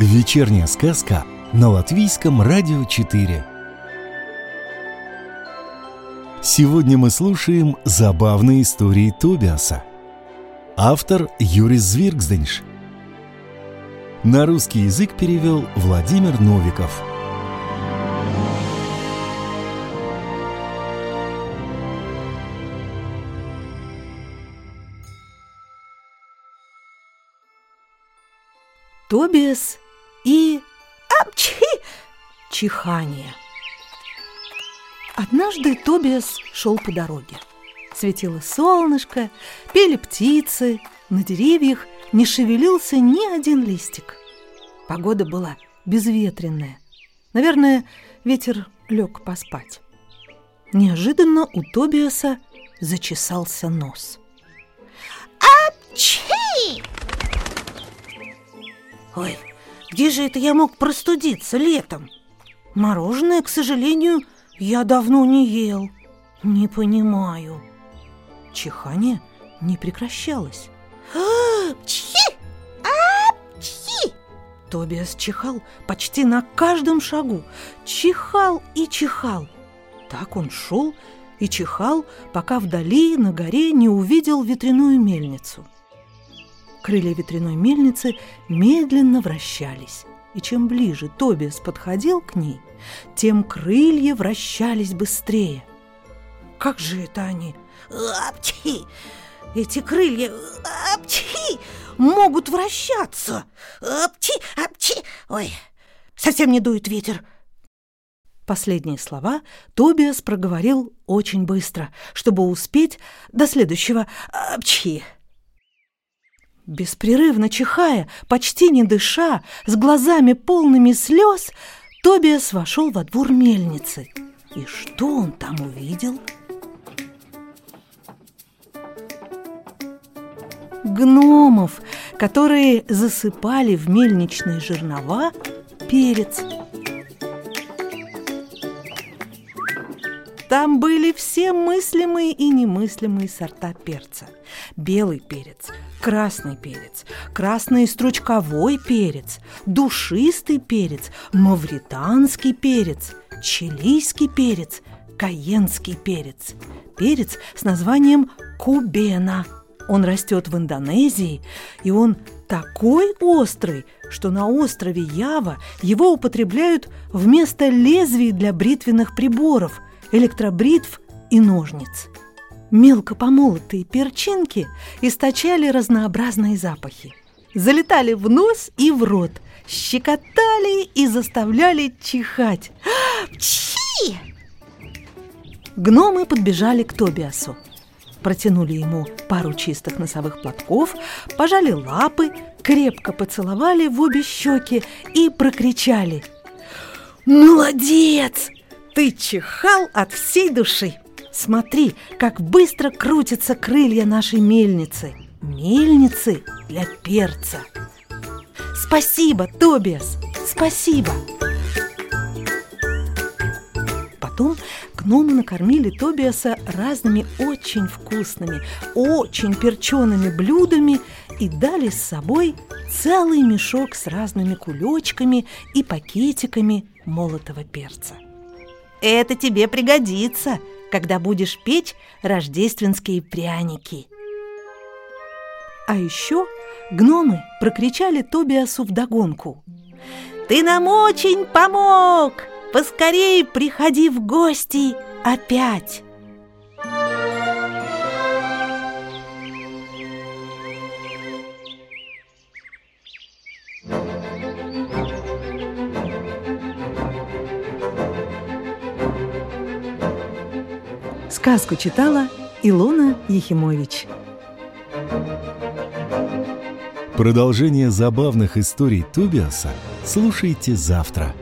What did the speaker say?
Вечерняя сказка на Латвийском радио 4. Сегодня мы слушаем забавные истории Тобиаса. Автор Юрис Звиргзденш. На русский язык перевел Владимир Новиков. Тобиас и апчхи чихание. Однажды Тобиас шел по дороге. Светило солнышко, пели птицы, на деревьях не шевелился ни один листик. Погода была безветренная. Наверное, ветер лег поспать. Неожиданно у Тобиаса зачесался нос. Апчхи! Ой, где же это я мог простудиться летом? Мороженое, к сожалению, я давно не ел. Не понимаю. Чихание не прекращалось. Апчхи! Апчхи! Тобиас чихал почти на каждом шагу. Чихал и чихал. Так он шел и чихал, пока вдали на горе не увидел ветряную мельницу. Крылья ветряной мельницы медленно вращались, и чем ближе Тобиас подходил к ней, тем крылья вращались быстрее. Как же это они? Апчхи! Эти крылья, апчхи, могут вращаться. Апчхи, апчхи. Ой, совсем не дует ветер. Последние слова Тобиас проговорил очень быстро, чтобы успеть до следующего апчхи. Беспрерывно чихая, почти не дыша, с глазами полными слез, Тобиас вошел во двор мельницы. И что он там увидел? Гномов, которые засыпали в мельничные жернова перец. Там были все мыслимые и немыслимые сорта перца. Белый перец, красный перец, красный стручковой перец, душистый перец, мавританский перец, чилийский перец, каенский перец, перец с названием кубена. Он растет в Индонезии, и он такой острый, что на острове Ява его употребляют вместо лезвий для бритвенных приборов, электробритв и ножниц. Мелко помолотые перчинки источали разнообразные запахи. Залетали в нос и в рот, щекотали и заставляли чихать. Пчхи! Гномы подбежали к Тобиасу. Протянули ему пару чистых носовых платков, пожали лапы, крепко поцеловали в обе щеки и прокричали. «Молодец! Ты чихал от всей души!» Смотри, как быстро крутятся крылья нашей мельницы. Мельницы для перца. Спасибо, Тобиас, спасибо. Потом гномы накормили Тобиаса разными очень вкусными, очень перчеными блюдами и дали с собой целый мешок с разными кулечками и пакетиками молотого перца. «Это тебе пригодится», когда будешь печь рождественские пряники. А еще гномы прокричали Тобиасу вдогонку. «Ты нам очень помог! Поскорей приходи в гости опять!» Сказку читала Илона Ехимович. Продолжение забавных историй Тобиаса слушайте завтра.